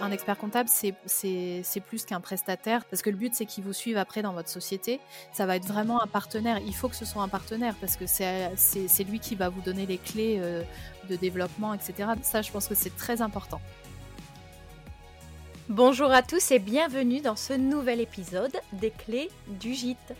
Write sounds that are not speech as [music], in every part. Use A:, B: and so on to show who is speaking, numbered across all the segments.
A: un expert comptable, c'est plus qu'un prestataire, parce que le but, c'est qu'il vous suive après dans votre société. Ça va être vraiment un partenaire. Il faut que ce soit un partenaire, parce que c'est lui qui va vous donner les clés euh, de développement, etc. Ça, je pense que c'est très important.
B: Bonjour à tous et bienvenue dans ce nouvel épisode des clés du gîte.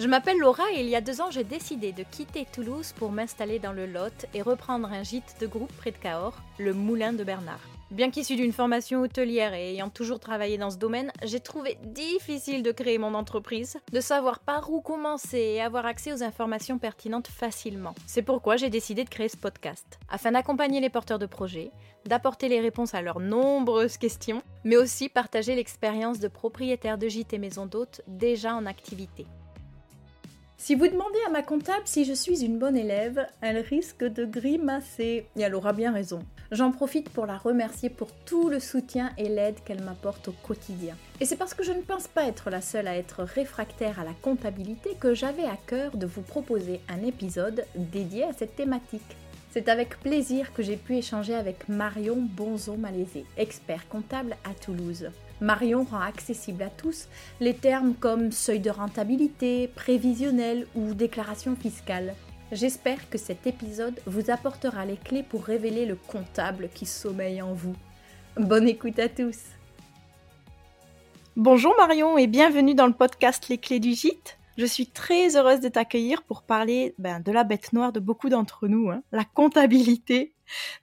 B: Je m'appelle Laura et il y a deux ans j'ai décidé de quitter Toulouse pour m'installer dans le Lot et reprendre un gîte de groupe près de Cahors, le Moulin de Bernard. Bien qu'issu d'une formation hôtelière et ayant toujours travaillé dans ce domaine, j'ai trouvé difficile de créer mon entreprise, de savoir par où commencer et avoir accès aux informations pertinentes facilement. C'est pourquoi j'ai décidé de créer ce podcast, afin d'accompagner les porteurs de projets, d'apporter les réponses à leurs nombreuses questions, mais aussi partager l'expérience de propriétaires de gîtes et maisons d'hôtes déjà en activité. Si vous demandez à ma comptable si je suis une bonne élève, elle risque de grimacer. Et elle aura bien raison. J'en profite pour la remercier pour tout le soutien et l'aide qu'elle m'apporte au quotidien. Et c'est parce que je ne pense pas être la seule à être réfractaire à la comptabilité que j'avais à cœur de vous proposer un épisode dédié à cette thématique. C'est avec plaisir que j'ai pu échanger avec Marion Bonzo-Malaisé, expert comptable à Toulouse. Marion rend accessible à tous les termes comme seuil de rentabilité, prévisionnel ou déclaration fiscale. J'espère que cet épisode vous apportera les clés pour révéler le comptable qui sommeille en vous. Bonne écoute à tous. Bonjour Marion et bienvenue dans le podcast Les clés du gîte. Je suis très heureuse de t'accueillir pour parler ben, de la bête noire de beaucoup d'entre nous, hein, la comptabilité.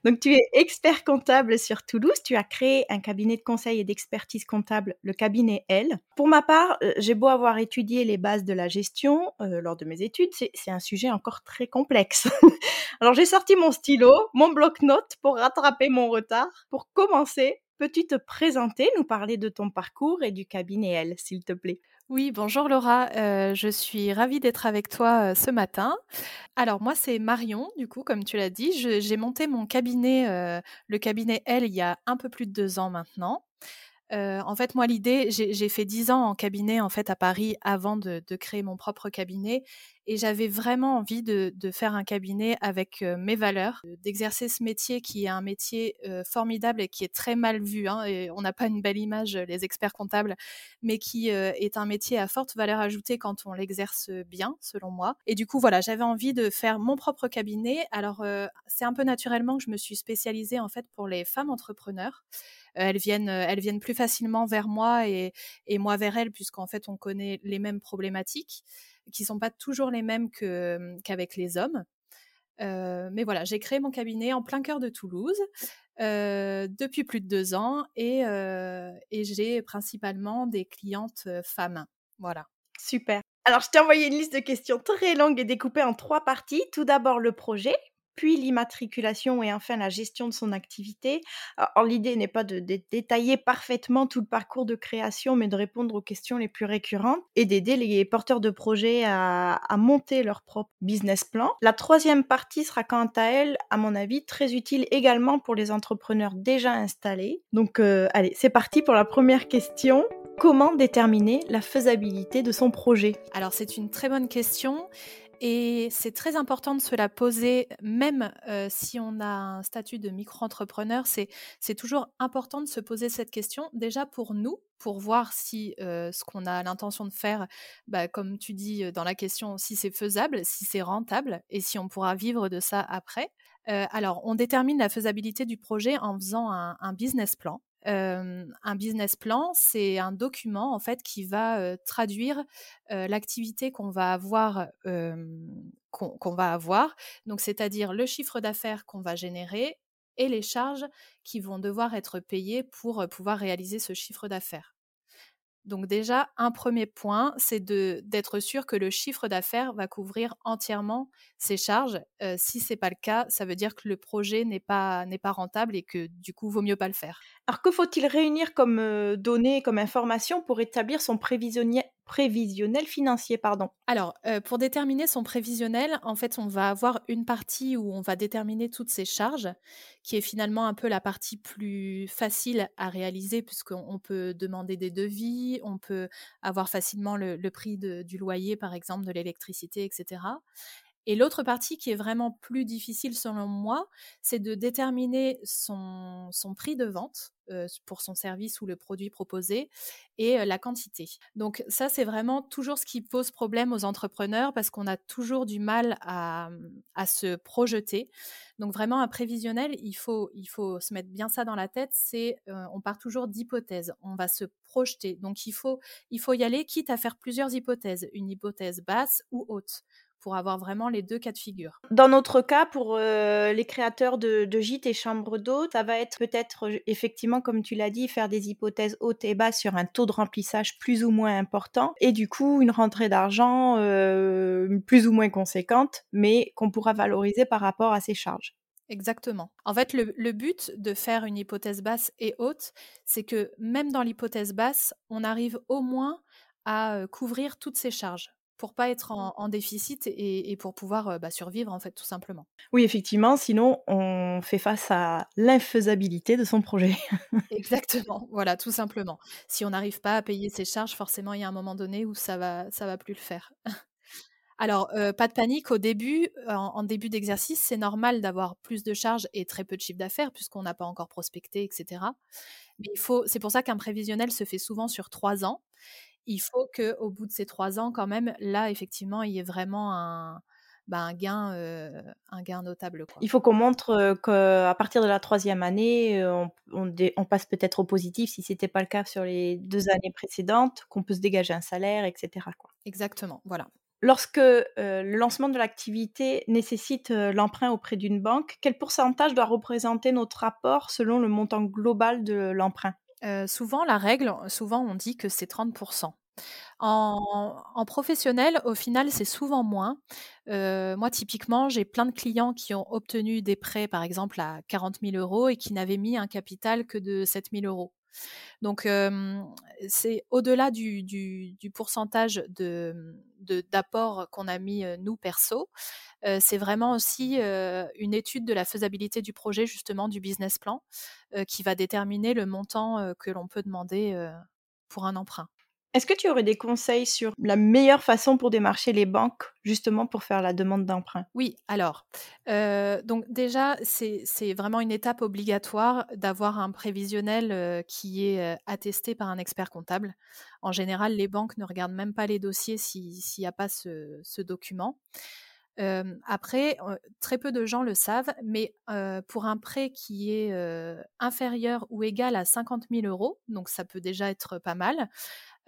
B: Donc, tu es expert comptable sur Toulouse. Tu as créé un cabinet de conseil et d'expertise comptable, le cabinet L. Pour ma part, euh, j'ai beau avoir étudié les bases de la gestion euh, lors de mes études, c'est un sujet encore très complexe. [laughs] Alors, j'ai sorti mon stylo, mon bloc-notes pour rattraper mon retard. Pour commencer, peux-tu te présenter, nous parler de ton parcours et du cabinet L, s'il te plaît?
A: Oui, bonjour Laura, euh, je suis ravie d'être avec toi euh, ce matin. Alors moi c'est Marion, du coup, comme tu l'as dit, j'ai monté mon cabinet, euh, le cabinet L, il y a un peu plus de deux ans maintenant en fait, moi, l'idée, j'ai fait dix ans en cabinet en fait à Paris avant de, créer mon propre cabinet, et j'avais vraiment envie de, faire un cabinet avec mes valeurs, d'exercer ce métier qui est un métier formidable et qui est très mal vu. Hein, et on n'a pas une belle image, les experts comptables, mais qui est un métier à forte valeur ajoutée quand on l'exerce bien, selon moi. Et du coup, voilà, j'avais envie de faire mon propre cabinet. Alors, c'est un peu naturellement que je me suis spécialisée en fait pour les femmes entrepreneurs elles viennent, elles viennent plus facilement vers moi et, moi vers elles, puisqu'en fait, on connaît les mêmes problématiques, qui sont pas toujours les mêmes qu'avec les hommes. mais voilà, j'ai créé mon cabinet en plein cœur de Toulouse depuis plus de deux ans et, et j'ai principalement des clientes femmes. Voilà.
B: Super. Alors, je t'ai envoyé une liste de questions très longue et découpée en trois parties. Tout d'abord, le projet, puis l'immatriculation et enfin la gestion de son activité. Alors l'idée n'est pas de, détailler parfaitement tout le parcours de création, mais de répondre aux questions les plus récurrentes et d'aider les porteurs de projets à, monter leur propre business plan. La troisième partie sera quant à elle, à mon avis, très utile également pour les entrepreneurs déjà installés. Donc euh, allez, c'est parti pour la première question. Comment déterminer la faisabilité de son projet?
A: Alors c'est une très bonne question et c'est très important de se la poser, même si on a un statut de micro-entrepreneur, c'est toujours important de se poser cette question, déjà pour nous, pour voir si ce qu'on a l'intention de faire, bah, comme tu dis dans la question, si c'est faisable, si c'est rentable et si on pourra vivre de ça après. alors, on détermine la faisabilité du projet en faisant un business plan un business plan, c'est un document en fait qui va traduire l'activité qu'on va avoir, va avoir. Donc, c'est-à-dire le chiffre d'affaires qu'on va générer et les charges qui vont devoir être payées pour pouvoir réaliser ce chiffre d'affaires. Donc déjà, un premier point, c'est d'être sûr que le chiffre d'affaires va couvrir entièrement ses charges. si ce n'est pas le cas, ça veut dire que le projet n'est pas, rentable et que du coup, vaut mieux pas le faire.
B: Alors que faut-il réunir comme données, comme information pour établir son prévisionnel prévisionnel financier, pardon.
A: Alors, pour déterminer son prévisionnel, en fait, on va avoir une partie où on va déterminer toutes ses charges, qui est finalement un peu la partie plus facile à réaliser, puisqu'on peut demander des devis, on peut avoir facilement le, prix du loyer, par exemple, de l'électricité, etc. Et l'autre partie qui est vraiment plus difficile selon moi, c'est de déterminer son, prix de vente euh, pour son service ou le produit proposé et euh, la quantité. Donc ça, c'est vraiment toujours ce qui pose problème aux entrepreneurs parce qu'on a toujours du mal à, à, se projeter. Donc vraiment, un prévisionnel, il faut, il faut se mettre bien ça dans la tête, c'est euh, on part toujours d'hypothèses, on va se projeter. Donc il faut, il faut y aller, quitte à faire plusieurs hypothèses, une hypothèse basse ou haute pour avoir vraiment les deux cas de figure.
B: Dans notre cas, pour euh, les créateurs de, gîtes et chambres d'eau, ça va être peut-être euh, effectivement, comme tu l'as dit, faire des hypothèses hautes et basses sur un taux de remplissage plus ou moins important et du coup une rentrée d'argent euh, plus ou moins conséquente, mais qu'on pourra valoriser par rapport à ses charges.
A: Exactement. En fait, le, le, but de faire une hypothèse basse et haute, c'est que même dans l'hypothèse basse, on arrive au moins à couvrir toutes ses charges pour pas être mmh. en, déficit et, pour pouvoir bah, survivre en fait tout simplement.
B: Oui, effectivement, sinon on fait face à l'infaisabilité de son projet.
A: Exactement, [laughs] voilà, tout simplement. Si on n'arrive pas à payer ses charges, forcément il y a un moment donné où ça va, ça va plus le faire. [laughs] Alors, pas de panique au début, en, début d'exercice, c'est normal d'avoir plus de charges et très peu de chiffre d'affaires puisqu'on n'a pas encore prospecté, etc. Mais il faut, c'est pour ça qu'un prévisionnel se fait souvent sur trois ans il faut qu'au bout de ces trois ans, quand même, là, effectivement, il y ait vraiment un, bah, un, gain, un gain notable.
B: Il faut qu'on montre qu'à partir de la troisième année, on, on, passe peut-être au positif si ce n'était pas le cas sur les deux années précédentes, qu'on peut se dégager un salaire, etc. Quoi.
A: Exactement, voilà.
B: Lorsque le lancement de l'activité nécessite l'emprunt auprès d'une banque, quel pourcentage doit représenter notre apport selon le montant global de l'emprunt?
A: Souvent, la règle, souvent on dit que c'est 30%. En, en, professionnel, au final, c'est souvent moins. moi, typiquement, j'ai plein de clients qui ont obtenu des prêts, par exemple, à 40 000 euros et qui n'avaient mis un capital que de 7 000 euros. Donc, c'est au-delà du, pourcentage d'apport de, qu'on a mis nous perso. c'est vraiment aussi une étude de la faisabilité du projet, justement, du business plan, qui va déterminer le montant que l'on peut demander pour un emprunt.
B: Est-ce que tu aurais des conseils sur la meilleure façon pour démarcher les banques, justement pour faire la demande d'emprunt?
A: Oui, alors, euh, donc déjà, c'est vraiment une étape obligatoire d'avoir un prévisionnel euh, qui est euh, attesté par un expert comptable. En général, les banques ne regardent même pas les dossiers s'il n'y a pas ce, document. après, très peu de gens le savent, mais pour un prêt qui est inférieur ou égal à 50 000 euros, donc ça peut déjà être pas mal,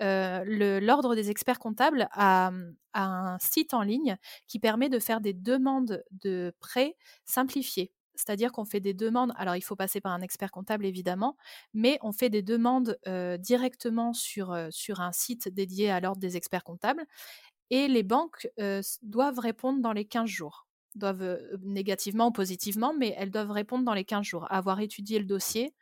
A: l'ordre des experts comptables a, un site en ligne qui permet de faire des demandes de prêts simplifiées. C'est-à-dire qu'on fait des demandes, alors il faut passer par un expert comptable évidemment, mais on fait des demandes directement sur, sur un site dédié à l'ordre des experts comptables et les banques doivent répondre dans les 15 jours doivent négativement ou positivement, mais elles doivent répondre dans les 15 jours, avoir étudié le dossier.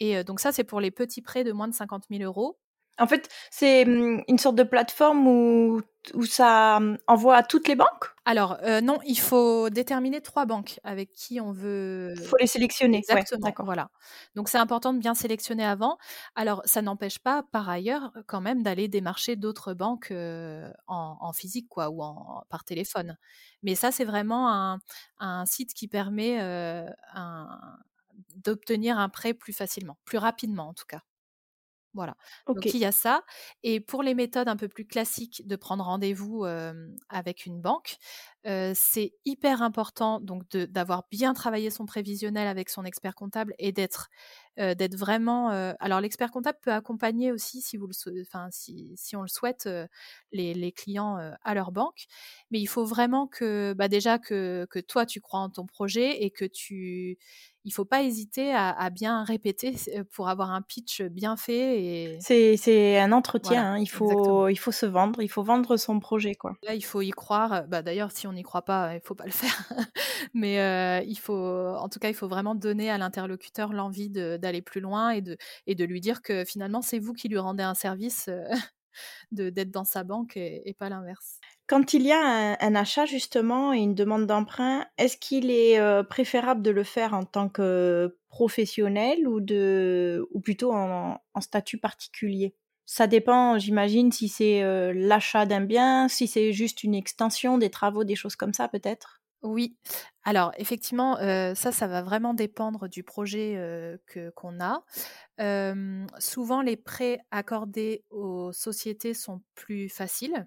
A: Et donc ça, c'est pour les petits prêts de moins de 50 000 euros.
B: En fait, c'est mmh, une sorte de plateforme où, où ça mmh, envoie à toutes les banques?
A: Alors, euh, non, il faut déterminer trois banques avec qui on veut.
B: Il faut les sélectionner.
A: Exactement. voilà. Donc, c'est important de bien sélectionner avant. Alors, ça n'empêche pas, par ailleurs, quand même, d'aller démarcher d'autres banques euh, en, physique, quoi, ou en, par téléphone. Mais ça, c'est vraiment un, un, site qui permet euh, d'obtenir un prêt plus facilement, plus rapidement en tout cas. Voilà. Donc il y a ça. Et pour les méthodes un peu plus classiques de prendre rendez-vous avec une banque, c'est hyper important donc d'avoir bien travaillé son prévisionnel avec son expert comptable et d'être d'être vraiment. alors l'expert comptable peut accompagner aussi si vous le, enfin si, si on le souhaite les, les, clients à leur banque, mais il faut vraiment que bah déjà que, que toi tu crois en ton projet et que tu il faut pas hésiter à, bien répéter pour avoir un pitch bien fait. Et...
B: C'est un entretien, hein. il, faut, il faut se vendre, il faut vendre son projet. Quoi.
A: Là, il faut y croire. Bah, D'ailleurs, si on n'y croit pas, il faut pas le faire. [laughs] Mais il faut, en tout cas, il faut vraiment donner à l'interlocuteur l'envie d'aller plus loin et de, et de lui dire que finalement, c'est vous qui lui rendez un service [laughs] d'être dans sa banque et pas l'inverse.
B: Quand il y a un, achat justement et une demande d'emprunt, est-ce qu'il est, préférable de le faire en tant que professionnel ou, de, ou plutôt en, statut particulier? Ça dépend, j'imagine, si c'est, heu, l'achat d'un bien, si c'est juste une extension, des travaux, des choses comme ça peut-être?
A: Oui. Alors effectivement, heu, ça, ça va vraiment dépendre du projet, qu'on a. Souvent les prêts accordés aux sociétés sont plus faciles.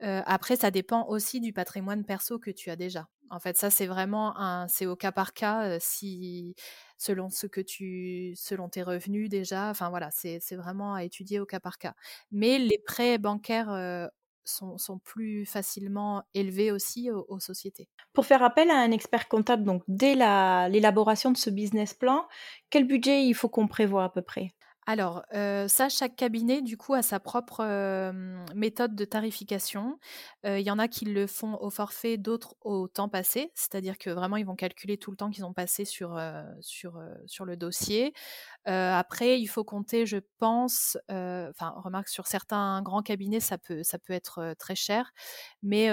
A: Après ça dépend aussi du patrimoine perso que tu as déjà. En fait, ça, c'est vraiment un c'est au cas par cas, si selon ce que tu selon tes revenus déjà, enfin voilà, c'est vraiment à étudier au cas par cas. Mais les prêts bancaires, sont sont plus facilement élevés aussi aux sociétés.
B: Pour faire appel à un expert comptable, donc dès la l'élaboration de ce business plan, quel budget il faut qu'on prévoit à peu près?
A: Alors, heu, ça, chaque cabinet, du coup, a sa propre, méthode de tarification. Il y en a qui le font au forfait, d'autres au temps passé. C'est-à-dire que vraiment, ils vont calculer tout le temps qu'ils ont passé sur, sur, sur le dossier. Après, il faut compter, je pense, enfin, remarque, sur certains grands cabinets, ça peut ça peut être, très cher, mais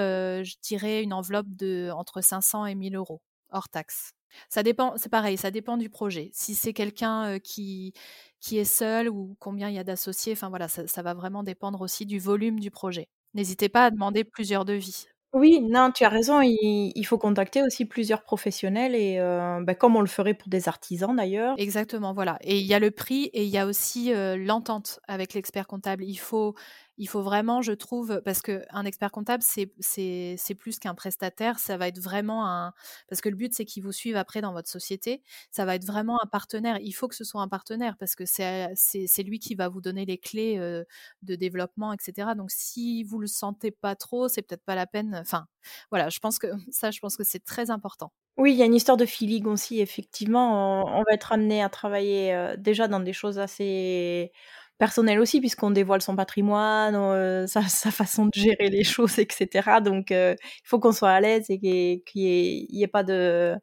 A: je dirais une enveloppe de entre 500 et 1 000 € hors taxes. Ça dépend, c'est pareil, ça dépend du projet. Si c'est quelqu'un, qui qui est seul ou combien il y a d'associés, enfin voilà, ça ça va vraiment dépendre aussi du volume du projet. N'hésitez pas à demander plusieurs devis.
B: Oui, non, tu as raison, il il faut contacter aussi plusieurs professionnels et bah, comme on le ferait pour des artisans d'ailleurs.
A: Exactement, voilà et il y a le prix et il y a aussi, l'entente avec l'expert comptable. Il faut il faut vraiment, je trouve parce qu'un expert comptable, c'est plus qu'un prestataire, ça va être vraiment un parce que le but, c'est qu'il vous suive après dans votre société. Ça va être vraiment un partenaire. Il faut que ce soit un partenaire parce que c'est lui qui va vous donner les clés, heu, de développement et cetera. Donc si vous le sentez pas trop, c'est peut-être pas la peine, enfin, voilà, je pense que [laughs] ça, je pense que c'est très important.
B: Oui, il y a une histoire de feeling aussi effectivement, on va être amené à travailler, heu, déjà dans des choses assez personnelles aussi puisqu'on dévoile son patrimoine, heu, sa [laughs] sa façon de gérer les choses et cetera donc heu, il faut qu'on soit à l'aise et qu'il y ait pas de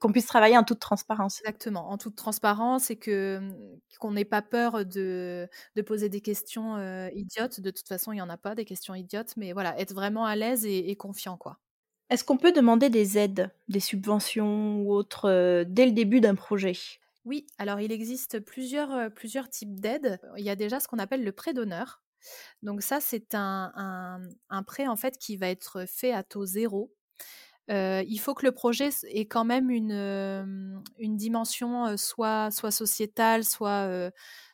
B: qu'on puisse travailler en toute transparence.
A: Exactement, en toute transparence et que, mmh, qu'on n'ait pas peur de de poser des questions, heu, idiotes. De toute façon, il y en a pas des questions idiotes, mais voilà, être vraiment à l'aise et et confiant, quoi.
B: Est-ce qu'on peut demander des aides, des subventions ou autres, dès le début d'un projet?
A: Oui, alors il existe plusieurs, types d'aides. Il y a déjà ce qu'on appelle le prêt d'honneur. Donc ça, c'est un prêt, en fait, qui va être fait à taux 0. Heu, il faut que le projet ait quand même une, dimension, soit sociétale, soit,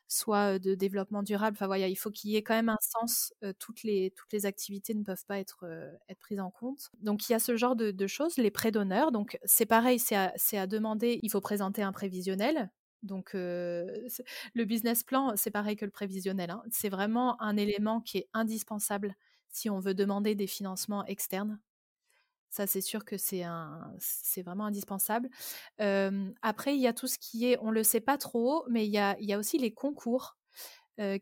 A: soit, de développement durable. Enfin voilà, il faut qu'il y ait quand même un sens, toutes les toutes les activités ne peuvent pas être, être prises en compte. Donc il y a ce genre de de choses, les prêts d'honneur. Donc c'est pareil, c'est à à demander, il faut présenter un prévisionnel. Donc le business plan, c'est pareil que le prévisionnel, hein. C'est vraiment un élément qui est indispensable si on veut demander des financements externes. Ça, c'est sûr que c'est vraiment indispensable. Après, il y a tout ce qui est on le sait pas trop, mais il y a aussi les concours,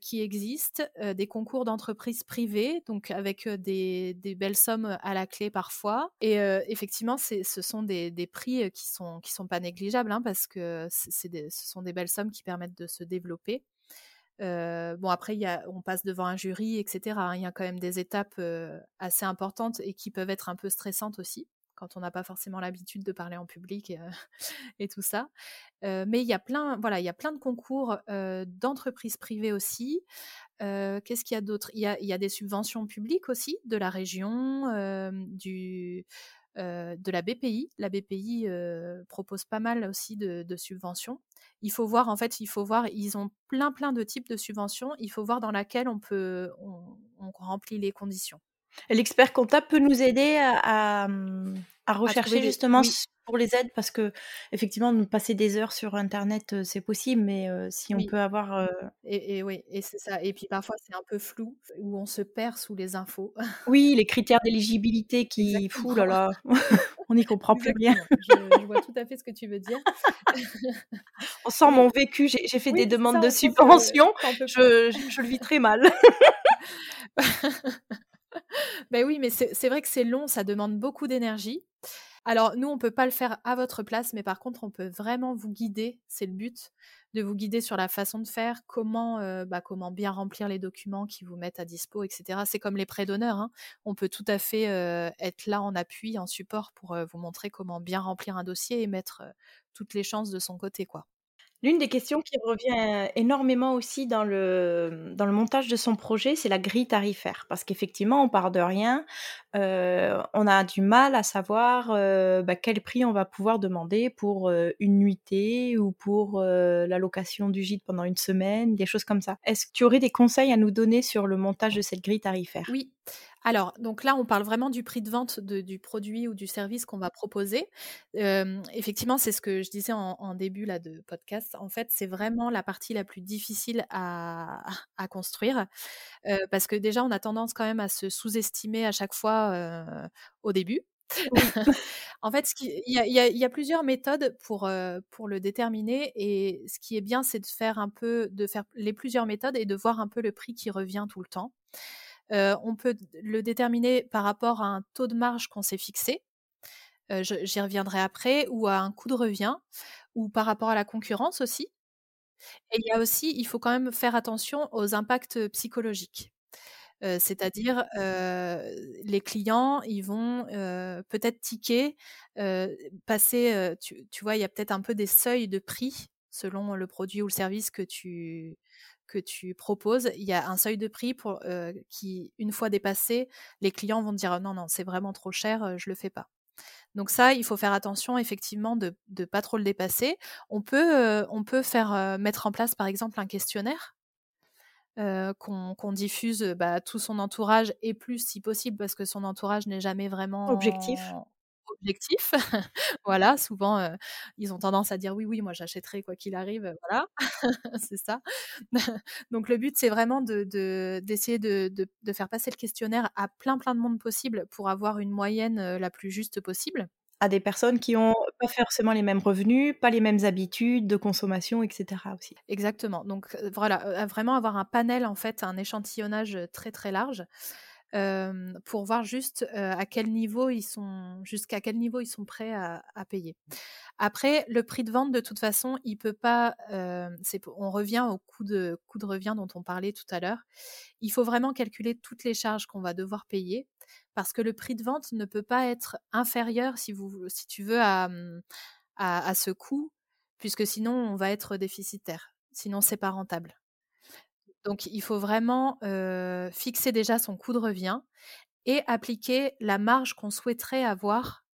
A: qui existent, des concours d'entreprises privées, donc avec, des belles sommes, à la clé parfois et effectivement, ce sont des prix, qui sont qui sont pas négligeables, hein, parce que ce sont des belles sommes qui permettent de se développer. Bon après on passe devant un jury et cetera, hein. Il y a quand même des étapes, assez importantes et qui peuvent être un peu stressantes aussi, quand on n'a pas forcément l'habitude de parler en public et [laughs] tout ça. Mais il y a plein voilà, il y a plein de concours, d'entreprises privées aussi. Qu'est-ce qu'il y a d'autre? Il y y a des subventions publiques aussi, de la région, du heu, de la BPI. La BPI, heu, propose pas mal aussi de subventions. Il faut voir en fait, il faut voir, ils ont plein, plein de types de subventions. Il faut voir dans laquelle on peut on remplit les conditions.
B: L'expert comptable peut nous aider à à, rechercher
A: des
B: justement
A: oui.
B: pour les aides? Parce qu'effectivement, nous passer des heures sur internet, heu, c'est possible, mais heu, si on peut avoir, heu
A: et et oui et c'est ça et puis parfois c'est un peu flou, où on se perd sous les infos. [laughs]
B: Oui, les critères d'éligibilité qui f ouh
A: Exactement.
B: là là, [laughs] on n'y comprend plus rien.
A: Je je vois tout à fait ce que tu veux dire. [laughs]
B: On sent mon vécu, j'ai fait
A: Oui,
B: des demandes
A: ça,
B: de
A: on sent que
B: subventions,
A: tu en peux plus.
B: je je je le vis très mal. [laughs]
A: Beh oui, mais c'est vrai que c'est long, ça demande beaucoup d'énergie. Alors nous, on peut pas le faire à votre place, mais par contre, on peut vraiment vous guider, c'est le but, de vous guider sur la façon de faire, comment, heu, bah, comment bien remplir les documents qu'ils vous mettent à dispo et cetera. C'est comme les prêts d'honneur, hein. On peut tout à fait, heu, être là en appui, en support pour, heu, vous montrer comment bien remplir un dossier et mettre, toutes les chances de son côté, quoi.
B: L'une des questions qui revient énormément aussi dans le dans le montage de son projet, c'est la grille tarifaire. Parce qu'effectivement, on part de rien, heu, on a du mal à savoir, heu, bah, quel prix on va pouvoir demander pour, une nuitée ou pour, la location du gîte pendant une semaine, des choses comme ça. Est-ce que tu aurais des conseils à nous donner sur le montage de cette grille tarifaire?
A: Oui. Alors, donc là, on parle vraiment du prix de vente de du produit ou du service qu'on va proposer. Effectivement, c'est ce que je disais en en début là de podcast. En fait, c'est vraiment la partie la plus difficile à à construire, parce que déjà, on a tendance quand même à se sous-estimer à chaque fois, au début.
B: Oui. [laughs]
A: En fait, il y a y y plusieurs méthodes pour, pour le déterminer et ce qui est bien, c'est de faire un peu de faire les plusieurs méthodes et de voir un peu le prix qui revient tout le temps. On peut le déterminer par rapport à un taux de marge qu'on s'est fixé, j'y reviendrai après ou à un coût de revient ou par rapport à la concurrence aussi et il y a aussi il faut quand même faire attention aux impacts, psychologiques. C'est-à-dire, les clients, ils vont, peut-être tiquer, passer, tu vois, il y a peut-être un peu des seuils de prix selon le produit ou le service que tu que tu proposes. Il y a un seuil de prix pour, heu, qui, une fois dépassé, les clients vont dire: «Non, non, c'est vraiment trop cher, heu, je le fais pas». Donc ça, il faut faire attention effectivement de de pas trop le dépasser. On peut, heu, on peut faire, mettre en place, par exemple, un questionnaire qu'on diffuse, bah, à tout son entourage et plus si possible parce que son entourage n'est jamais vraiment objectif. [laughs] Voilà, souvent, ils ont tendance à dire: «Oui, oui, moi j'achèterai quoi qu'il arrive», voilà, [laughs] c'est ça. [laughs] Donc le but, c'est vraiment de de d'essayer de de de faire passer le questionnaire à plein, plein de monde possible pour avoir une moyenne, la plus juste possible.
B: À des personnes qui ont pas forcément les mêmes revenus, pas les mêmes habitudes de consommation et cetera aussi.
A: Exactement, donc voilà, vraiment avoir un panel en fait, un échantillonnage, très, très large, hem, pour voir juste, heu, à quel niveau ils sont jusqu'à quel niveau ils sont prêts à payer. Après, le prix de vente de toute façon, il peut pas, p on revient au coût de de revient dont on parlait tout à l'heure. Il faut vraiment calculer toutes les charges qu'on va devoir payer parce que le prix de vente ne peut pas être inférieur si vous tu veux à, à à ce coût, puisque sinon on va être déficitaire. Sinon c'est pas rentable. Donc il faut vraiment, fixer déjà son coût de revient et appliquer la marge qu'on souhaiterait avoir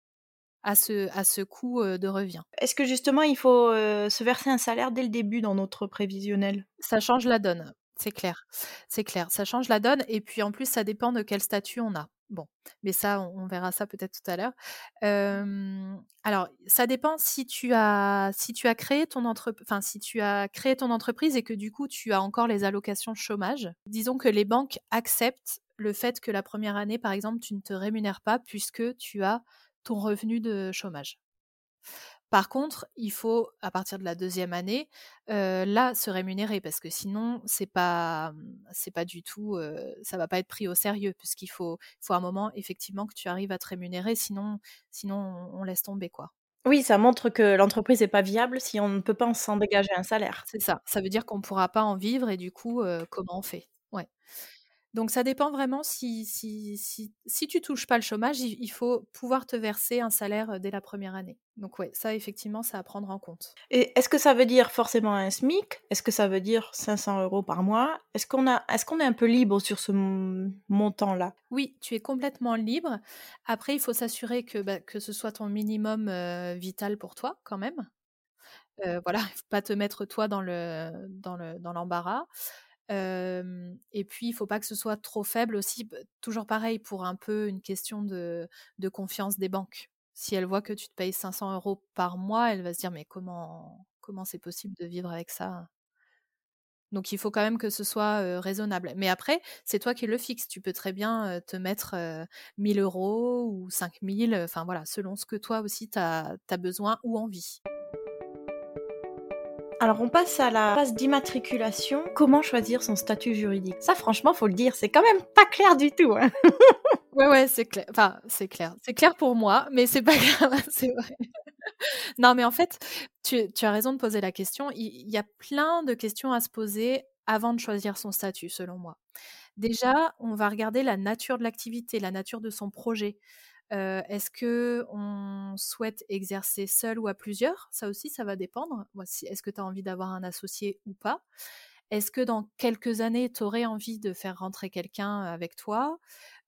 A: à ce à ce coût, de revient.
B: Est-ce que justement il faut, se verser un salaire dès le début dans notre prévisionnel?
A: Ça change la donne, c'est clair, c'est clair. Ça change la donne et puis en plus ça dépend de quel statut on a. Bon, mais ça on on verra ça peut-être tout à l'heure. Hem, alors ça dépend si tu as si tu as créé ton enfin si tu as créé ton entreprise et que du coup tu as encore les allocations chômage. Disons que les banques acceptent le fait que la 1re année, par exemple, tu ne te rémunères pas puisque tu as ton revenu de chômage. Par contre, il faut, à partir de la 2e année, là, se rémunérer parce que sinon c'est pas, mmh, c'est pas du tout, ça va pas être pris au sérieux puisqu'il faut faut un moment effectivement que tu arrives à te rémunérer sinon sinon on laisse tomber, quoi.
B: Oui, ça montre que l'entreprise est pas viable si on ne peut pas en s'en dégager un salaire.
A: C'est ça, ça veut dire qu'on pourra pas en vivre et du coup, comment on fait? Donc ça dépend vraiment si si si si tu touches pas le chômage, il il faut pouvoir te verser un salaire, dès la 1re année. Donc ouais, ça effectivement, c'est à prendre en compte.
B: Et est-ce que ça veut dire forcément un SMIC? Est-ce que ça veut dire 500 € par mois? Est-ce qu'on a est-ce qu'on est un peu libre sur ce montant-là?
A: Oui, tu es complètement libre. Après, il faut s'assurer que, bah, que ce soit ton minimum, vital pour toi quand même. Voilà, il [laughs] faut pas te mettre toi dans le dans le dans l'embarras. Et puis il faut pas que ce soit trop faible aussi, toujours pareil pour un peu une question de confiance des banques. Si elle voit que tu te payes 500 € par mois, elle va se dire: «Mais comment comment c'est possible de vivre avec ça?» Donc il faut quand même que ce soit, raisonnable. Mais après, c'est toi qui le fixes. Tu peux très bien, te mettre, heu, 1 000 € ou 5 000, heu, enfin voilà, selon ce que toi aussi tu as besoin ou envie.
B: Alors on passe à la phase d'immatriculation. Comment choisir son statut juridique? Ça franchement, faut le dire, c'est quand même pas clair du tout, hein. [laughs]
A: Ouais, ouais, c'est clair, enfin c'est clair. C'est clair pour moi, mais c'est pas [laughs] grave, c'est vrai. [laughs] Non, mais en fait, tu as raison de poser la question. Il y a plein de questions à se poser avant de choisir son statut, selon moi. Déjà, on va regarder la nature de l'activité, la nature de son projet. Heu, est-ce qu'on souhaite exercer seul ou à plusieurs? Ça aussi, ça va dépendre. Est-ce que tu as envie d'avoir un associé ou pas? Est-ce que dans quelques années, tu aurais envie de faire rentrer quelqu'un avec toi?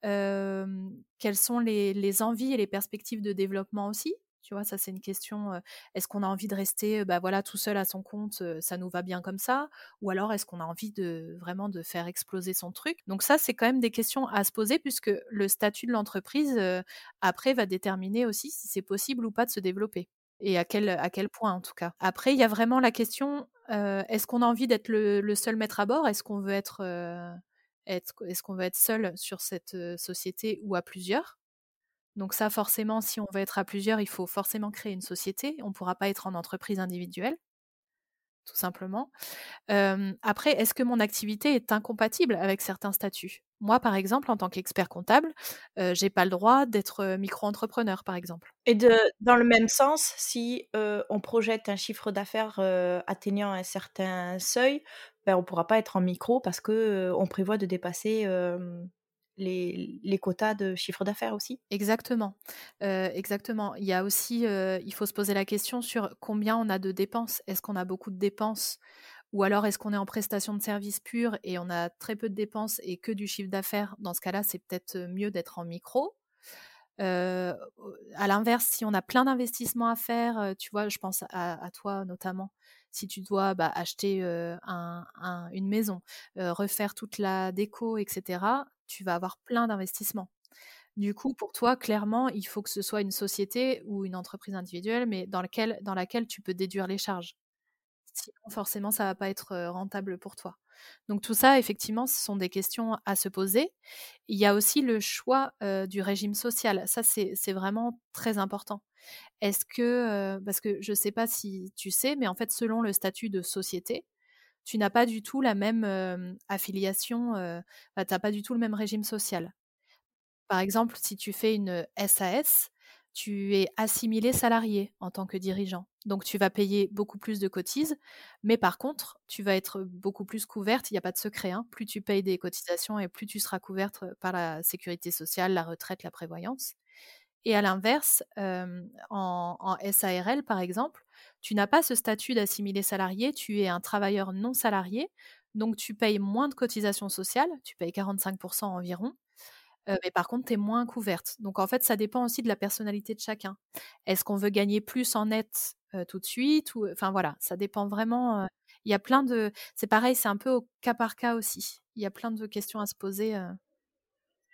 A: Hem, quelles sont les envies et les perspectives de développement aussi? Tu vois, ça c'est une question, est-ce qu'on a envie de rester, bah, voilà, tout seul à son compte, ça nous va bien comme ça? Ou alors est-ce qu'on a envie de vraiment de faire exploser son truc? Donc ça, c'est quand même des questions à se poser puisque le statut de l'entreprise, après va déterminer aussi si c'est possible ou pas de se développer et à quel à quel point en tout cas. Après, il y a vraiment la question, est-ce qu'on a envie d'être le seul maître à bord? Est-ce qu'on veut être, est-ce qu'on être seul sur cette, société ou à plusieurs? Donc ça, forcément, si on veut être à plusieurs, il faut forcément créer une société. On ne pourra pas être en entreprise individuelle, tout simplement. Après, est-ce que mon activité est incompatible avec certains statuts? Moi, par exemple, en tant qu'expert comptable, j'ai pas le droit d'être, micro-entrepreneur, par exemple.
B: Et dans le même sens, si, on projette un chiffre d'affaires, atteignant un certain seuil, ben, on pourra pas être en micro parce que, heu, on prévoit de dépasser, les quotas de chiffre d'affaires aussi?
A: Exactement, heu, exactement. Il y a aussi, heu, il faut se poser la question sur combien on a de dépenses. Est-ce qu'on a beaucoup de dépenses? Ou alors est-ce qu'on est en prestation de service pure et on a très peu de dépenses et que du chiffre d'affaires? Dans ce cas-là, c'est peut-être, mieux d'être en micro. Heu, à l'inverse, si on a plein d'investissements à faire, tu vois, je pense à toi notamment, si tu dois, bah, acheter, une maison, refaire toute la déco et cetera, tu vas avoir plein d'investissements. Du coup, pour toi, clairement, il faut que ce soit une société ou une entreprise individuelle, mais dans laquelle dans laquelle tu peux déduire les charges. Sinon, forcément, ça va pas être, rentable pour toi. Donc tout ça, effectivement, ce sont des questions à se poser. Il y a aussi le choix, du régime social. Ça, c'est vraiment très important. Est-ce que, parce que je sais pas si tu sais, mais en fait, selon le statut de société, tu n'as pas du tout la même, affiliation, tu as pas du tout le même régime social. Par exemple, si tu fais une SAS, tu es assimilé salarié en tant que dirigeant. Donc tu vas payer beaucoup plus de cotises, mais par contre, tu vas être beaucoup plus couverte, il y a pas de secret, hein. Plus tu payes des cotisations et plus tu seras couverte, par la sécurité sociale, la retraite, la prévoyance. Et à l'inverse, en en SARL, par exemple, tu n'as pas ce statut d'assimilé salarié, tu es un travailleur non salarié, donc tu payes moins de cotisations sociales, tu payes 45% environ, Heu, mais par contre, tu es moins couverte. Donc en fait, ça dépend aussi de la personnalité de chacun. Est-ce qu'on veut gagner plus en net, heu, tout de suite enfin voilà, ça dépend vraiment, heu, il y a plein de c'est pareil, c'est un peu au cas par cas aussi. Il y a plein de questions à se poser,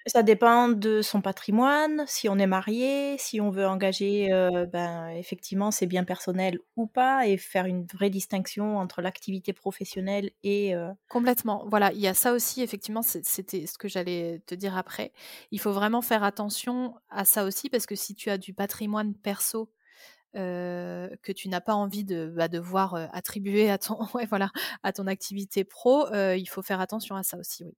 B: Ça dépend de son patrimoine, si on est marié, si on veut engager, heu, ben, effectivement ses biens personnels ou pas et faire une vraie distinction entre l'activité professionnelle et heu
A: complètement. Voilà, il y a ça aussi effectivement, c'était ce que j'allais te dire après. Il faut vraiment faire attention à ça aussi parce que si tu as du patrimoine perso, heu, que tu n'as pas envie de, bah, voir, attribuer à ton [laughs] ouais voilà, à ton activité pro, il faut faire attention à ça aussi, oui.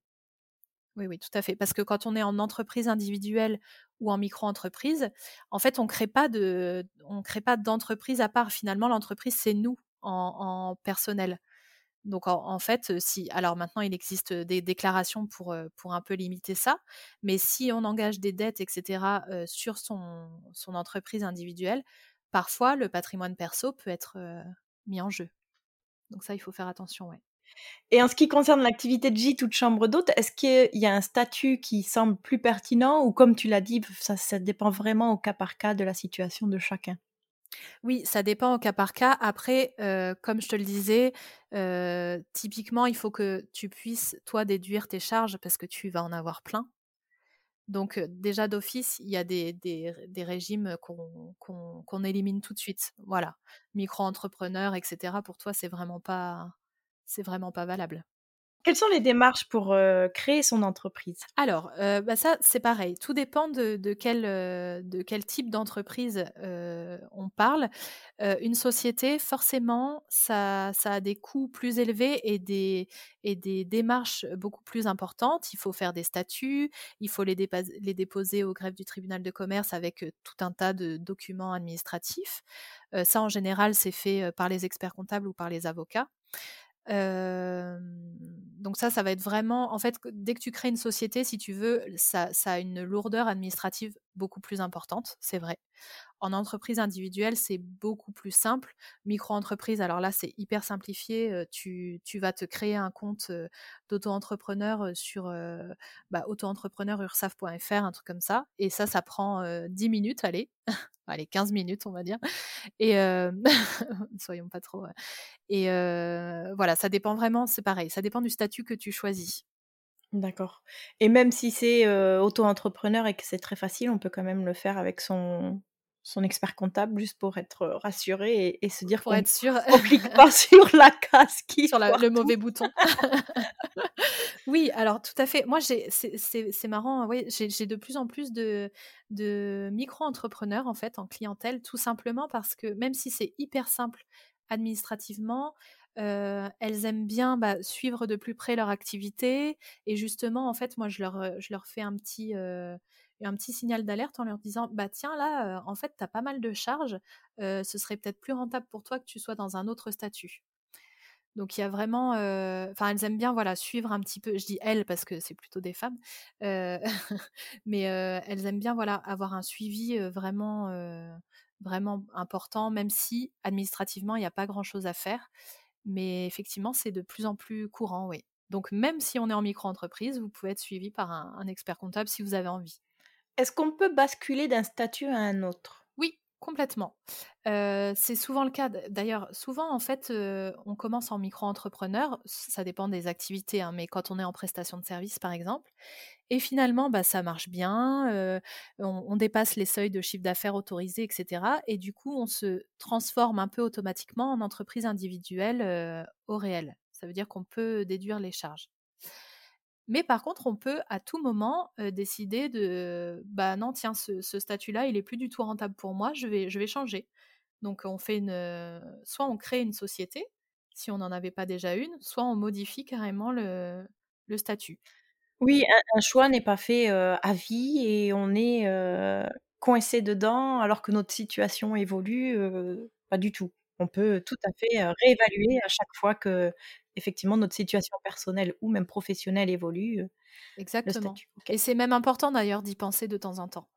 A: Oui, oui, tout à fait. Parce que quand on est en entreprise individuelle ou en micro-entreprise, en fait, on crée pas de on crée pas d'entreprise à part. Finalement, l'entreprise, c'est nous en personnel. Donc en fait, heu, si alors maintenant, il existe, des déclarations pour, heu, pour un peu limiter ça, mais si on engage des dettes et cetera, heu, sur son son entreprise individuelle, parfois le patrimoine perso peut être, mis en jeu. Donc ça, il faut faire attention, ouais.
B: Et en ce qui concerne l'activité de gîte ou de chambre d'hôte, est-ce qu'il y a un statut qui semble plus pertinent ou comme tu l'as dit, ça dépend vraiment au cas par cas de la situation de chacun?
A: Oui, ça dépend au cas par cas. Après, comme je te le disais, typiquement, il faut que tu puisses, toi, déduire tes charges parce que tu vas en avoir plein. Donc, déjà d'office, il y a des régimes, qu'on élimine tout de suite. Voilà. Micro-entrepreneur et cetera, pour toi, c'est vraiment pas c'est vraiment pas valable.
B: Quelles sont les démarches pour, créer son entreprise?
A: Alors, bah, ça, c'est pareil. Tout dépend de de quel, de quel type d'entreprise, on parle. Une société, forcément, ça ça a des coûts plus élevés et des et des démarches beaucoup plus importantes. Il faut faire des statuts, il faut les les déposer au greffe du tribunal de commerce avec, tout un tas de documents administratifs. Ça, en général, c'est fait, par les experts comptables ou par les avocats. Donc ça, ça va être vraiment en fait, dès que tu crées une société, si tu veux, ça ça a une lourdeur administrative beaucoup plus importante, c'est vrai. En entreprise individuelle, c'est beaucoup plus simple. Micro-entreprise, alors là, c'est hyper simplifié. Tu, tu, vas te créer un compte d'auto-entrepreneur sur bah, auto-entrepreneur-ursaf.fr, un truc comme ça. Et ça, ça prend 10 minutes, allez. [laughs] allez, 15 minutes, on va dire. Et [laughs] soyons pas trop. Et voilà, ça dépend vraiment, c'est pareil, ça dépend du statut que tu choisis.
B: D'accord. Et même si c'est auto-entrepreneur et que c'est très facile, on peut quand même le faire avec son, son expert comptable juste pour être rassuré et, se dire
A: qu'on être sûr. [laughs]
B: on clique pas [laughs] sur la case qui
A: sur le mauvais bouton. [laughs] oui, alors tout à fait. Moi, c'est marrant. Oui, j'ai de plus en plus de, de micro-entrepreneurs en fait en clientèle, tout simplement parce que même si c'est hyper simple administrativement, elles aiment bien bah, suivre de plus près leur activité. Et justement, en fait, moi, je leur, fais un petit, un petit signal d'alerte en leur disant Bah, tiens, là, en fait, tu as pas mal de charges. ce serait peut-être plus rentable pour toi que tu sois dans un autre statut. Donc, il y a vraiment. Enfin, elles aiment bien voilà, suivre un petit peu. Je dis elles parce que c'est plutôt des femmes. [laughs] mais elles aiment bien voilà, avoir un suivi vraiment. vraiment important, même si administrativement il n'y a pas grand chose à faire. Mais effectivement, c'est de plus en plus courant, oui. Donc même si on est en micro-entreprise, vous pouvez être suivi par un, expert comptable si vous avez envie.
B: Est-ce qu'on peut basculer d'un statut à un autre?
A: Complètement. c'est souvent le cas. D'ailleurs, souvent, en fait, on commence en micro-entrepreneur. Ça dépend des activités, hein, mais quand on est en prestation de service, par exemple, et finalement, bah, ça marche bien, on, dépasse les seuils de chiffre d'affaires autorisés, etc. Et du coup, on se transforme un peu automatiquement en entreprise individuelle au réel. Ça veut dire qu'on peut déduire les charges. Mais par contre, on peut à tout moment décider de, bah non, tiens, ce, statut-là, il est plus du tout rentable pour moi, je vais, je vais changer. Donc, on fait une, soit on crée une société, si on n'en avait pas déjà une, soit on modifie carrément le statut.
B: Oui, un choix n'est pas fait, à vie et on est, coincé dedans alors que notre situation évolue, pas du tout. On peut tout à fait, réévaluer à chaque fois que effectivement notre situation personnelle ou même professionnelle évolue,
A: Exactement et c'est même important d'ailleurs d'y penser de temps en temps.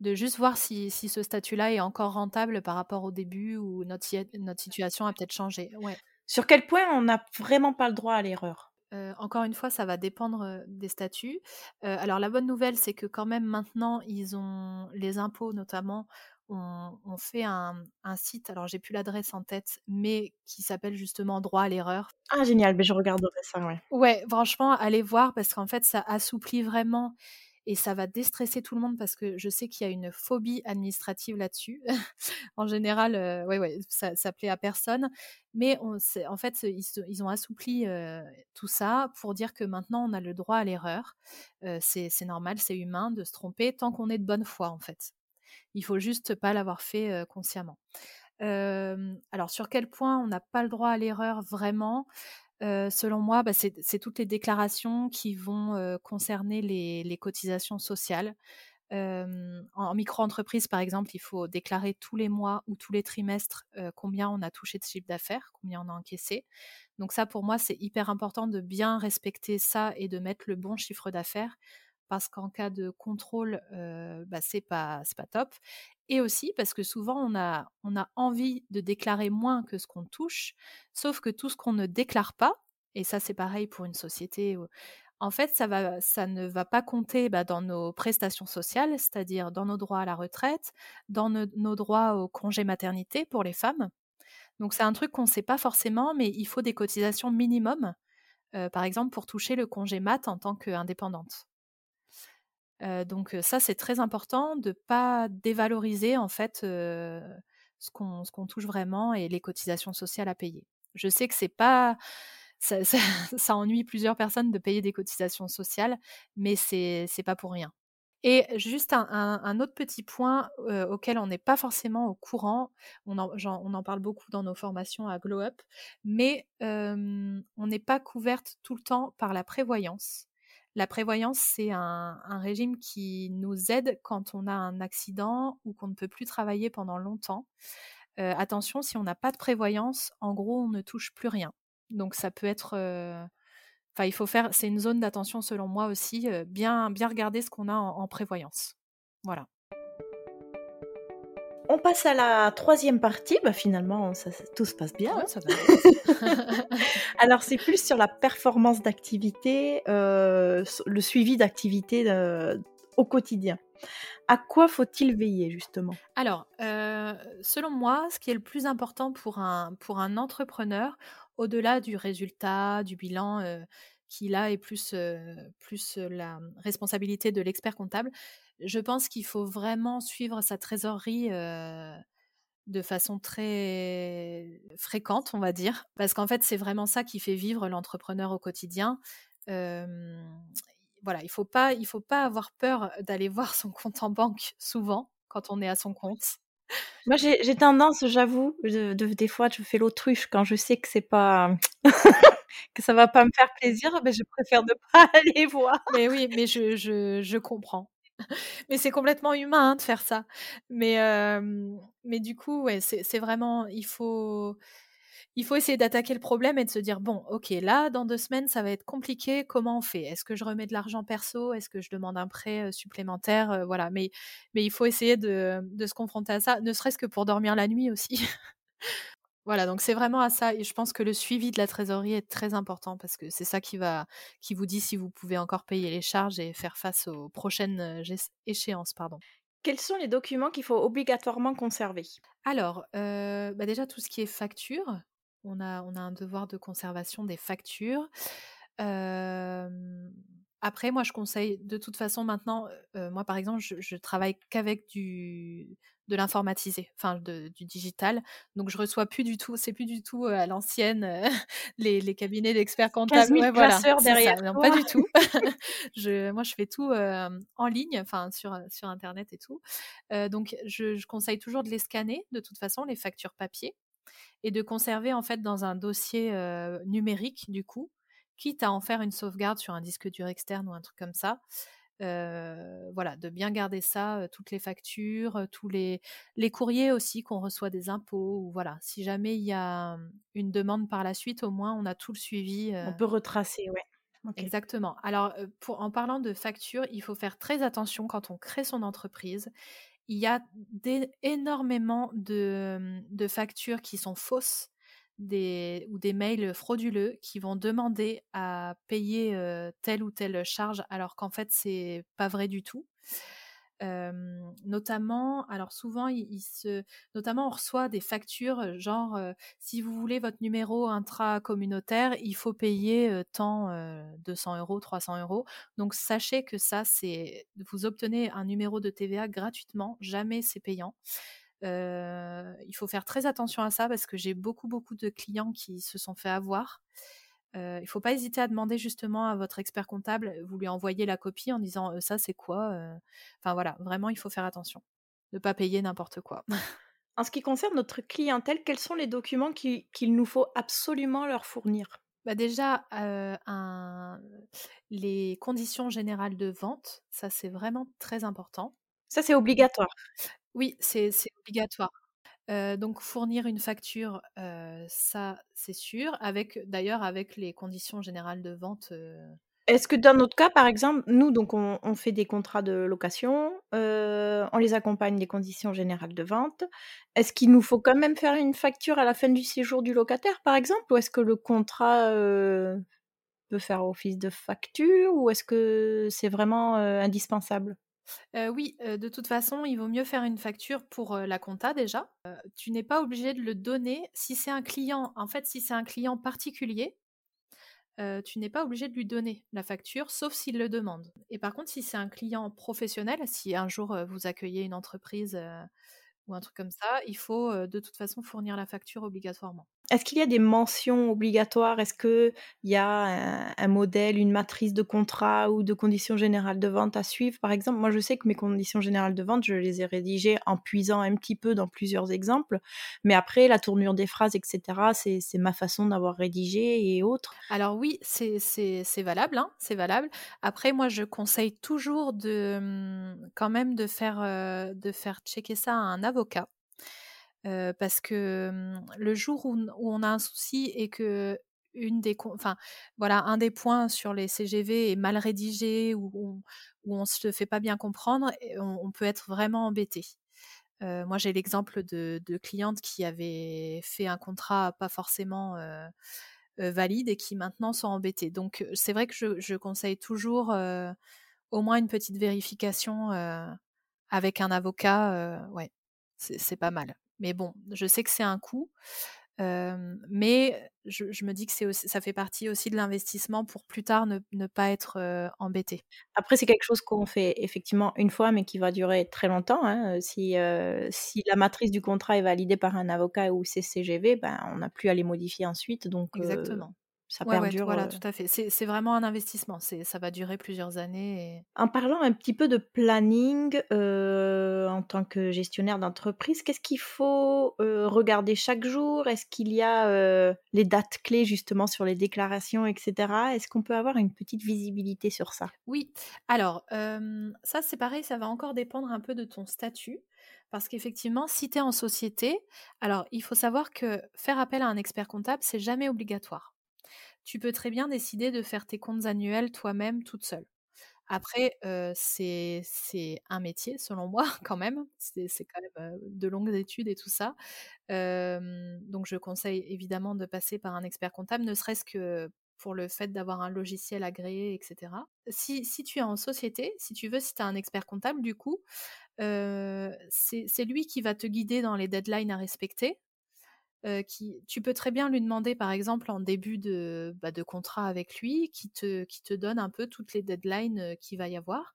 A: De juste voir si ce statut-là est encore rentable par rapport au début ou notre notre situation a peut-être changé. Ouais.
B: Sur quel point on n'a vraiment pas le droit à l'erreur?
A: encore une fois, ça va dépendre des statuts. alors la bonne nouvelle, c'est que quand même maintenant, ils ont les impôts notamment ont, fait un, site, alors j'ai plus l'adresse en tête, mais qui s'appelle justement droit à l'erreur.
B: Ah génial, mais je regarderai ça, ouais.
A: Ouais, franchement, allez voir parce qu'en fait, ça assouplit vraiment et ça va déstresser tout le monde parce que je sais qu'il y a une phobie administrative là-dessus. [laughs] en général, euh, ouais, ouais, ça, ça plaît à personne. Mais on, en fait, ils, ont assoupli euh, tout ça pour dire que maintenant, on a le droit à l'erreur. Euh, c'est normal, c'est humain de se tromper tant qu'on est de bonne foi, en fait. Il faut juste pas l'avoir fait consciemment. alors, sur quel point on n'a pas le droit à l'erreur vraiment? Selon moi, bah, c'est toutes les déclarations qui vont concerner les, cotisations sociales. en, micro-entreprise, par exemple, il faut déclarer tous les mois ou tous les trimestres combien on a touché de chiffre d'affaires, combien on a encaissé. Donc ça, pour moi, c'est hyper important de bien respecter ça et de mettre le bon chiffre d'affaires parce qu'en cas de contrôle, bah, c'est pas, pas top. Et aussi parce que souvent, on a, on a envie de déclarer moins que ce qu'on touche, sauf que tout ce qu'on ne déclare pas, et ça c'est pareil pour une société, en fait, ça, va, ça ne va pas compter bah, dans nos prestations sociales, c'est-à-dire dans nos droits à la retraite, dans nos droits au congé maternité pour les femmes. Donc c'est un truc qu'on ne sait pas forcément, mais il faut des cotisations minimum, par exemple pour toucher le congé mat en tant qu'indépendante donc ça, c'est très important de pas dévaloriser en fait ce qu'on touche vraiment et les cotisations sociales à payer. Je sais que c'est pas ça, [laughs] ennuie plusieurs personnes de payer des cotisations sociales, mais c'est n'est pas pour rien. Et juste un, autre petit point auquel on n'est pas forcément au courant, on en, on en, parle beaucoup dans nos formations à Glow Up, mais on n'est pas couverte tout le temps par la prévoyance. La prévoyance, c'est un, régime qui nous aide quand on a un accident ou qu'on ne peut plus travailler pendant longtemps. Euh, attention, si on n'a pas de prévoyance, en gros, on ne touche plus rien. Donc ça peut être... Euh, enfin, il faut faire... C'est une zone d'attention selon moi aussi. Euh, bien, bien regarder ce qu'on a en, prévoyance. Voilà.
B: On passe à la troisième partie. Bah, finalement, ça, tout se passe bien.
A: Ouais, ça va. [laughs]
B: Alors, c'est plus sur la performance d'activité, euh, le suivi d'activité euh, au quotidien. À quoi faut-il veiller justement?
A: Alors, euh, selon moi, ce qui est le plus important pour un, pour un entrepreneur, au-delà du résultat, du bilan qui là est plus, plus la responsabilité de l'expert comptable, je pense qu'il faut vraiment suivre sa trésorerie de façon très fréquente, on va dire, parce qu'en fait, c'est vraiment ça qui fait vivre l'entrepreneur au quotidien. voilà, il faut pas, il faut pas avoir peur d'aller [laughs] voir son compte en banque souvent quand on est à son compte.
B: Moi, j'ai [laughs] tendance, j'avoue, de, des fois, je fais l'autruche quand je sais que c'est pas que ça va pas me faire plaisir, mais je préfère ne pas [laughs] aller voir.
A: Mais oui, mais je, je, je comprends. [laughs] mais c'est complètement humain hein, de faire ça. Mais, mais du coup, ouais, c'est vraiment, il faut, il faut essayer d'attaquer le problème et de se dire bon, ok, là, dans deux semaines, ça va être compliqué. Comment on fait? Est-ce que je remets de l'argent perso? Est-ce que je demande un prêt supplémentaire? Voilà, mais, mais il faut essayer de, de se confronter à ça, ne serait-ce que pour dormir la nuit aussi. [laughs] Voilà, donc c'est vraiment à ça et je pense que le suivi de la trésorerie est très important parce que c'est ça qui va qui vous dit si vous pouvez encore payer les charges et faire face aux prochaines échéances, pardon.
B: Quels sont les documents qu'il faut obligatoirement conserver?
A: Alors, bah déjà tout ce qui est facture, on a on a un devoir de conservation des factures. après, moi, je conseille de toute façon maintenant, moi par exemple, je, je travaille qu'avec du de l'informatisé, enfin du digital. Donc je reçois plus du tout, c'est plus du tout à l'ancienne [laughs] les, cabinets d'experts comptables.
B: Ouais, voilà, derrière.
A: Non, pas du [laughs] tout. [laughs] je, moi, je fais tout en ligne, enfin sur sur internet et tout. donc je, je, conseille toujours de les scanner de toute façon les factures papier et de conserver en fait dans un dossier numérique du coup, quitte à en faire une sauvegarde sur un disque dur externe ou un truc comme ça voilà, de bien garder ça, toutes les factures, tous les, les courriers aussi qu'on reçoit des impôts. Ou voilà, si jamais il y a une demande par la suite, au moins on a tout le suivi.
B: On peut retracer, ouais.
A: Exactement. Alors, pour, en parlant de factures, il faut faire très attention quand on crée son entreprise. Il y a énormément de, de factures qui sont fausses des, ou des mails frauduleux qui vont demander à payer telle ou telle charge alors qu'en fait c'est pas vrai du tout. notamment, alors souvent, il, se, notamment on reçoit des factures genre si vous voulez votre numéro intra-communautaire, il faut payer tant 200 euros, 300 euros. Donc sachez que ça, c'est vous obtenez un numéro de TVA gratuitement, jamais c'est payant il faut faire très attention à ça parce que j'ai beaucoup, beaucoup de clients qui se sont fait avoir. il ne faut pas hésiter à demander justement à votre expert comptable, vous lui envoyez la copie en disant ça c'est quoi Enfin voilà, vraiment il faut faire attention. Ne pas payer n'importe quoi.
B: en ce qui concerne notre clientèle, quels sont les documents qu'il nous faut absolument leur fournir?
A: Bah déjà, un... les conditions générales de vente, ça c'est vraiment très important.
B: Ça c'est obligatoire.
A: Oui, c'est obligatoire. donc fournir une facture, ça c'est sûr, avec d'ailleurs avec les conditions générales de vente.
B: Est-ce que dans notre cas, par exemple, nous donc on, fait des contrats de location, on les accompagne des conditions générales de vente. Est-ce qu'il nous faut quand même faire une facture à la fin du séjour du locataire, par exemple, ou est-ce que le contrat peut faire office de facture, ou est-ce que c'est vraiment indispensable?
A: Oui, de toute façon, il vaut mieux faire une facture pour, la compta déjà. tu n'es pas obligé de le donner si c'est un client en fait, si c'est un client particulier, tu n'es pas obligé de lui donner la facture, sauf s'il le demande et par contre, si c'est un client professionnel, si un jour, vous accueillez une entreprise, ou un truc comme ça, il faut, de toute façon fournir la facture obligatoirement.
B: Est-ce qu'il y a des mentions obligatoires? Est-ce qu'il y a un, modèle, une matrice de contrat ou de conditions générales de vente à suivre? Par exemple, moi je sais que mes conditions générales de vente, je les ai rédigées en puisant un petit peu dans plusieurs exemples, mais après la tournure des phrases, etc., c'est ma façon d'avoir rédigé et autres.
A: Alors oui, c'est valable, hein, c'est valable. Après, moi je conseille toujours de mmh, quand même de faire, de faire checker ça à un avocat parce que mmh, le jour où, on a un souci et que une des enfin voilà un des points sur les CGV est mal rédigé ou on, où on se fait pas bien comprendre, on, peut être vraiment embêté. Moi, j'ai l'exemple de clientes qui avaient fait un contrat pas forcément, valide et qui maintenant sont embêtées. Donc, c'est vrai que je conseille toujours, au moins une petite vérification, avec un avocat, ouais, c'est pas mal. Mais bon, je sais que c'est un coût, mais je je me dis que c'est aussi ça fait partie aussi de l'investissement pour plus tard ne ne pas être, embêté.
B: Après, c'est quelque chose qu'on fait effectivement une fois, mais qui va durer très longtemps, hein, si, si la matrice du contrat est validée par un avocat ou CCGV, ben, on n'a plus à les modifier ensuite donc
A: Exactement.
B: Ça
A: Ouais, ouais, t
B: perdure,
A: voilà, tout à fait. C'est c'est vraiment un investissement, c'est ça va durer plusieurs années et
B: En parlant un petit peu de planning, en tant que gestionnaire d'entreprise, qu'est-ce qu'il faut, regarder chaque jour? Est-ce qu'il y a, les dates clés justement sur les déclarations et cetera? Est-ce qu'on peut avoir une petite visibilité sur ça?
A: Oui, alors, ça c'est pareil, ça va encore dépendre un peu de ton statut. Parce qu'effectivement, si tu es en société alors il faut savoir que faire appel à un expert comptable, c'est jamais obligatoire. Tu peux très bien décider de faire tes comptes annuels toi-même, toute seule. Après, heu, c'est un métier selon moi [laughs] quand même, c'est quand même, heu, de longues études et tout ça. Donc je conseille évidemment de passer par un expert comptable, ne serait-ce que pour le fait d'avoir un logiciel agréé et cetera. Si si tu es en société, si tu veux, si tu as un expert comptable du coup, c'est c'est lui qui va te guider dans les deadlines à respecter. Heu, qui tu peux très bien lui demander par exemple en début de, bah, contrat avec lui, qu'il te donne un peu toutes les deadlines, heu, qu'il va y avoir,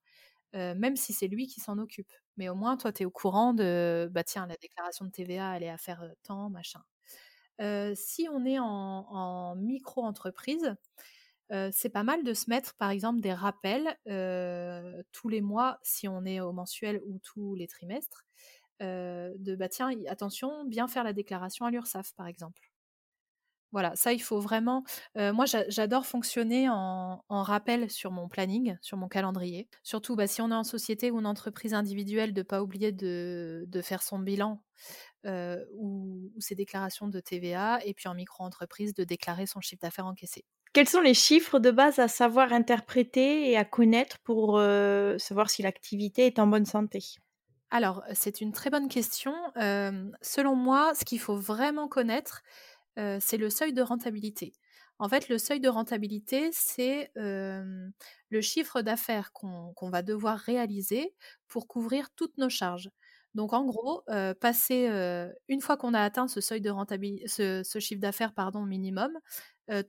A: heu, même si c'est lui qui s'en occupe. Mais au moins toi tu es au courant de, bah, tiens la déclaration de TVA elle est à faire, tant machin. Si on est en en micro-entreprise, c'est pas mal de se mettre par exemple des rappels, tous les mois si on est au mensuel ou tous les trimestres, heu, de, bah, tiens attention, bien faire la déclaration à l'URSSAF par exemple. Voilà, ça il faut vraiment heu, moi j'a j'adore fonctionner en rappel sur mon planning, sur mon calendrier. Surtout, bah, si on est en société ou en entreprise individuelle, de pas oublier de de faire son bilan, heu, ou ses déclarations de TVA et puis en micro-entreprise de déclarer son chiffre d'affaires encaissé.
B: Quels sont les chiffres de base à savoir interpréter et à connaître pour, savoir si l'activité est en bonne santé?
A: Alors, c'est une très bonne question. Selon moi, ce qu'il faut vraiment connaître, c'est le seuil de rentabilité. En fait, le seuil de rentabilité, c'est, le chiffre d'affaires qu'on va devoir réaliser pour couvrir toutes nos charges. Donc en gros, passer, une fois qu'on a atteint ce seuil de rentabi ce ce chiffre d'affaires, pardon, minimum,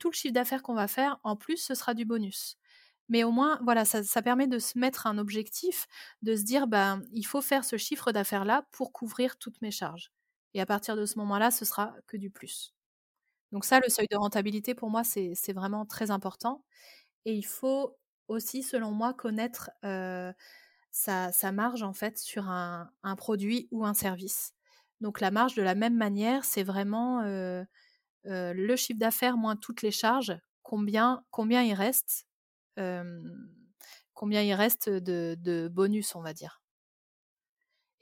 A: tout le chiffre d'affaires qu'on va faire, en plus, ce sera du bonus. Mais au moins, voilà, ça permet de se mettre un objectif, de se dire: «Ben, il faut faire ce chiffre d'affaires-là pour couvrir toutes mes charges» et à partir de ce moment-là, ce sera que du plus. Donc ça, le seuil de rentabilité pour moi, c'est vraiment très important et il faut aussi, selon moi, connaître, sa marge, en fait, sur un produit ou un service. Donc la marge, de la même manière, c'est vraiment, le chiffre d'affaires moins toutes les charges, combien combien il reste, combien il reste de de bonus, on va dire.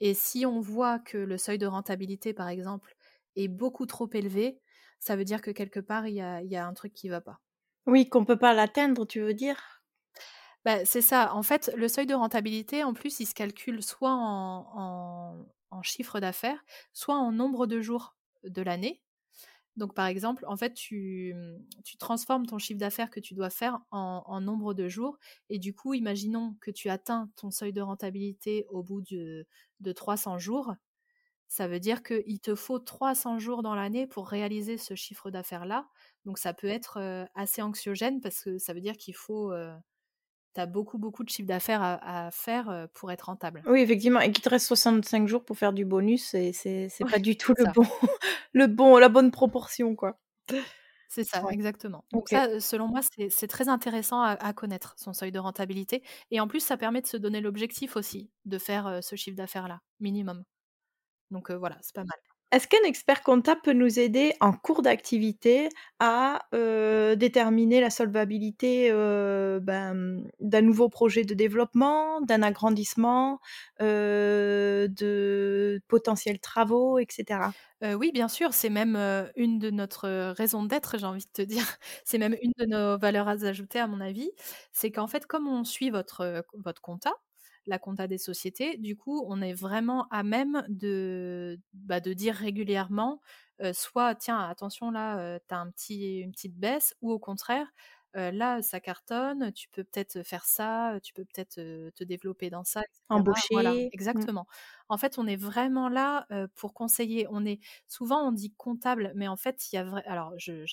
A: Et si on voit que le seuil de rentabilité, par exemple, est beaucoup trop élevé, ça veut dire que quelque part, il y a y a un truc qui va pas.
B: Oui, qu'on peut pas l'atteindre, tu veux dire?
A: Bah, c'est ça. En fait, le seuil de rentabilité, en plus, il se calcule soit en en en chiffre d'affaires, soit en nombre de jours de l'année. Donc par exemple, en fait, tu, mmh, tu transformes ton chiffre d'affaires que tu dois faire en nombre de jours et du coup, imaginons que tu atteins ton seuil de rentabilité au bout de de 300 jours. Ça veut dire qu'il te faut 300 jours dans l'année pour réaliser ce chiffre d'affaires-là. Donc ça peut être, assez anxiogène parce que ça veut dire qu'il faut, tu as beaucoup, beaucoup de chiffre d'affaires à à faire, heu, pour être rentable.
B: Oui, effectivement et qu'il te reste 65 jours pour faire du bonus, c'est c'est
A: Ouais,
B: pas du [laughs] tout le
A: ça.
B: bon [laughs] le bon la bonne proportion, quoi.
A: C'est ça,
B: Ouais.
A: exactement. Donc ça, heu, selon moi, c'est très intéressant à à connaître son seuil de rentabilité et en plus, ça permet de se donner l'objectif aussi de faire, heu, ce chiffre d'affaires-là, minimum. Donc voilà, c'est pas mal.
B: Est-ce qu'un expert comptable peut nous aider en cours d'activité à, heu, déterminer la solvabilité, heu, ben, d'un nouveau projet de développement, d'un agrandissement, heu, de potentiels travaux et cetera?
A: Heu, oui, bien sûr, c'est même, une de notre, raison d'être, j'ai envie de te dire. [laughs] C'est même une de nos valeurs ajoutées à mon avis. C'est qu'en fait, comme on suit votre, votre la compta des sociétés. Du coup, on est vraiment à même de, bah, de dire régulièrement, soit tiens, attention là, tu as un petit, une petite baisse, ou au contraire, là, ça cartonne, tu peux peut-être faire ça, tu peux peut-être te développer dans ça, etc. Voilà,
B: Embaucher. Mmh.
A: exactement. En fait, on est vraiment là pour conseiller. On est souvent on dit comptable, mais en fait, il y a vrai. Alors, je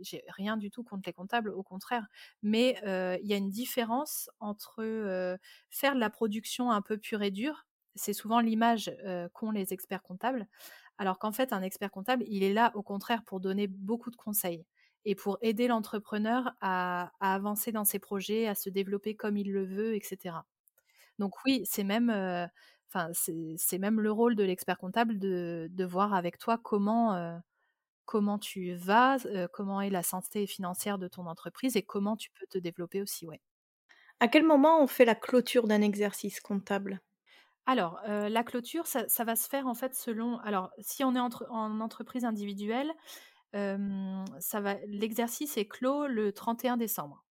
A: j'ai rien du tout contre les comptables, au contraire. Mais il y a une différence entre faire de la production un peu pure et dure. C'est souvent l'image qu'ont les experts comptables. Alors qu'en fait, un expert comptable, il est là, au contraire, pour donner beaucoup de conseils et pour aider l'entrepreneur à, avancer dans ses projets, à se développer comme il le veut, etc. Donc oui, c'est même, euh, enfin c'est même le rôle de l'expert comptable de, de, voir avec toi comment, euh, comment tu vas, euh, comment est la santé financière de ton entreprise et comment tu peux te développer aussi. Ouais.
B: À quel moment on fait la clôture d'un exercice comptable?
A: Alors, la clôture, ça, ça, va se faire en fait selon. Alors, si on est entre, en entreprise individuelle, ça va l'exercice est clos le 31 décembre.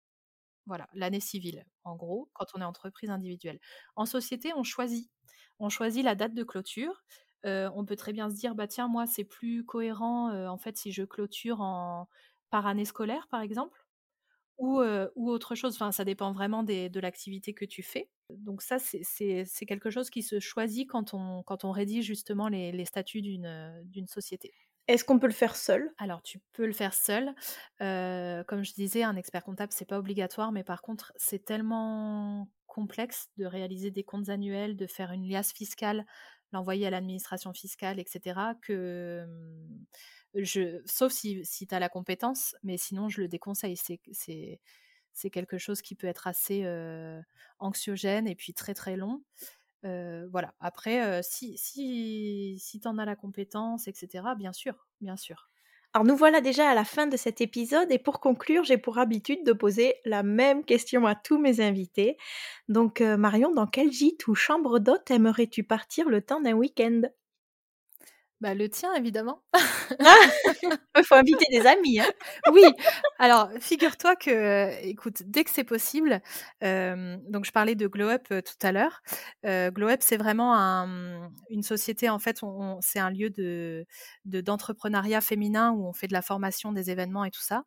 A: Voilà, l'année civile, en gros, quand on est entreprise individuelle. En société, on choisit. On choisit la date de clôture. on peut très bien se dire, bah tiens, moi, c'est plus cohérent, en fait, si je clôture en par année scolaire, par exemple, ou, autre chose. Enfin, ça dépend vraiment de l'activité que tu fais. Donc ça, c'est quelque chose qui se choisit quand on, quand rédige justement les statuts d'une société.
B: Est-ce qu'on peut le faire seul?
A: Alors, tu peux le faire seul. comme je disais, un expert comptable, c'est pas obligatoire, mais par contre, c'est tellement complexe de réaliser des comptes annuels, de faire une liasse fiscale, l'envoyer à l'administration fiscale, etc., que je, sauf si, si tu as la compétence, mais sinon, je le déconseille. C'est, c'est, quelque chose qui peut être assez anxiogène et puis très très long voilà. Après, si, si, si tu en as la compétence, etc., bien sûr, bien sûr.
B: Alors nous voilà déjà à la fin de cet épisode et pour conclure, j'ai pour habitude de poser la même question à tous mes invités. Donc Marion, dans quel gîte ou chambre d'hôte aimerais-tu partir le temps d'un week-end?
A: Bah, le tien, évidemment.
B: Il faut inviter des amis. Hein. [laughs]
A: oui, alors figure-toi que, écoute, dès que c'est possible, donc je parlais de Glow Up tout à l'heure. Glow Up, c'est vraiment une société, en fait, c'est un lieu de, d'entrepreneuriat féminin où on fait de la formation, des événements et tout ça.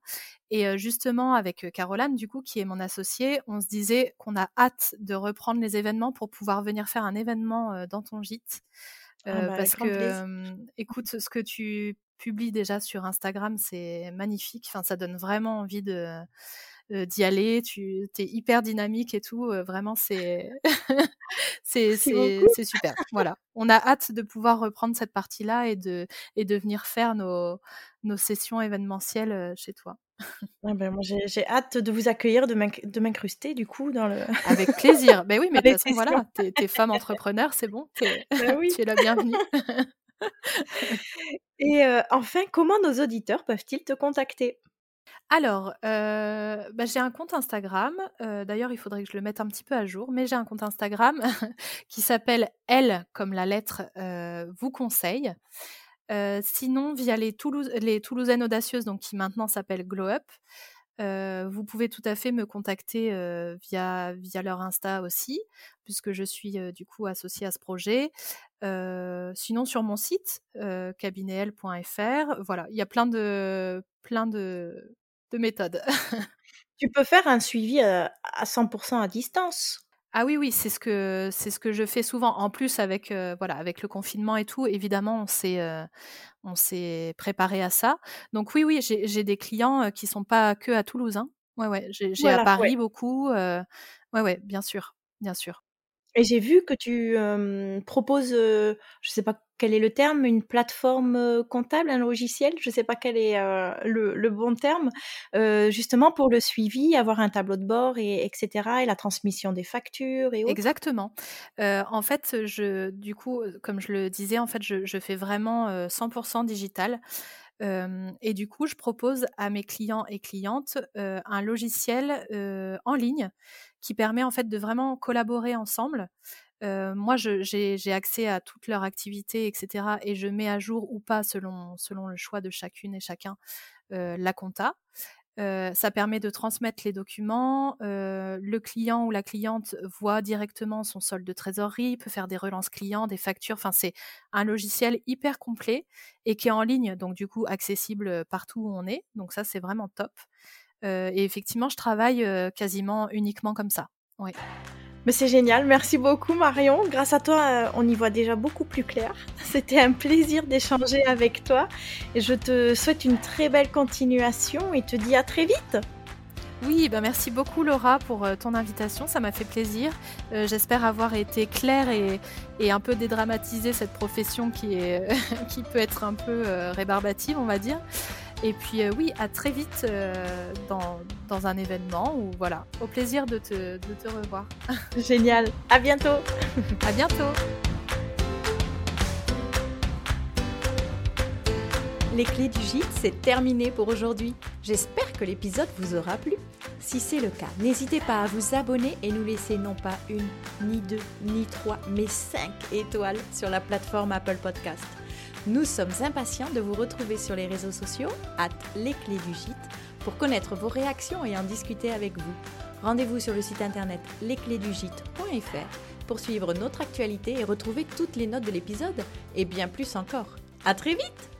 A: Et justement, avec Caroline, du coup, qui est mon associée, on se disait qu'on a hâte de reprendre les événements pour pouvoir venir faire un événement dans ton gîte.
B: Ah bah,
A: parce que, écoute, ce que tu publies déjà sur Instagram, c'est magnifique. Enfin, ça donne vraiment envie de d'y aller. Tu es hyper dynamique et tout. vraiment, c'est [laughs] c'est super. Voilà. On a hâte de pouvoir reprendre cette partie-là et de et de venir faire nos nos sessions événementielles chez toi.
B: Ah ben moi j'ai hâte de vous accueillir, de m'incruster du coup dans le. [laughs]
A: Avec plaisir. Ben oui, [laughs] mais de toute façon, voilà, t'es es femme entrepreneur, c'est bon, bah oui. tu es la bienvenue.
B: Et enfin, comment nos auditeurs peuvent-ils te contacter?
A: Alors, bah, j'ai un compte Instagram. D'ailleurs, il faudrait que je le mette un petit peu à jour, mais j'ai un compte Instagram [laughs] qui s'appelle Elle comme la lettre vous conseille sinon, via les, les Toulousaines audacieuses, donc qui maintenant s'appellent Glow Up, vous pouvez tout à fait me contacter via, leur Insta aussi, puisque je suis du coup associée à ce projet. sinon, sur mon site, cabinetl.fr, voilà, il y a plein de, de méthodes. [laughs]
B: tu peux faire un suivi à 100% à distance?
A: Ah oui, oui, c'est ce que c'est ce que je fais souvent. En plus, avec voilà, avec le confinement et tout, évidemment, on s'est on s'est préparé à ça. Donc oui, oui, j'ai des clients qui sont pas que à Toulouse. Hein. Ouais, ouais, j'ai à Paris beaucoup. ouais, ouais, bien sûr, bien sûr.
B: Et j'ai vu que tu proposes, je je sais pas quel est le terme, une plateforme comptable, un logiciel, je ne sais pas quel est le, bon terme, justement pour le suivi, avoir un tableau de bord, et, etc., et la transmission des factures et autres.
A: Exactement. en fait, je, du coup, comme je le disais, en fait, je fais vraiment 100% digital. et du coup, je propose à mes clients et clientes un logiciel en ligne qui permet en fait de vraiment collaborer ensemble. moi, j'ai accès à toutes leurs activités, etc. Et je mets à jour ou pas selon, selon le choix de chacune et chacun la compta. ça permet de transmettre les documents. le client ou la cliente voit directement son solde de trésorerie, peut faire des relances clients, des factures. Enfin, c'est un logiciel hyper complet et qui est en ligne, donc du coup accessible partout où on est. Donc ça, c'est vraiment top. Et effectivement, je travaille quasiment uniquement comme ça. Oui.
B: Mais c'est génial, merci beaucoup Marion. Grâce à toi, on y voit déjà beaucoup plus clair. [laughs] C'était un plaisir d'échanger avec toi. Et je te souhaite une très belle continuation et te dis à très vite.
A: Oui, ben merci beaucoup Laura pour ton invitation, ça m'a fait plaisir. Euh, j'espère avoir été claire et, et, un peu dédramatiser cette profession qui, est, [laughs] qui peut être un peu rébarbative, on va dire. Et puis euh, oui, à très vite euh, dans, dans, un événement ou voilà, au plaisir de te, de te revoir. [laughs]
B: Génial, à bientôt.
A: à bientôt.
B: Les clés du gîte, c'est terminé pour aujourd'hui. J'espère que l'épisode vous aura plu. Si c'est le cas, n'hésitez pas à vous abonner et nous laisser non pas une, ni deux, ni trois, mais cinq étoiles sur la plateforme Apple Podcast. Nous sommes impatients de vous retrouver sur les réseaux sociaux, at les clés du gîte, pour connaître vos réactions et en discuter avec vous. Rendez-vous sur le site internet lesclésdugîte.fr pour suivre notre actualité et retrouver toutes les notes de l'épisode et bien plus encore. À très vite!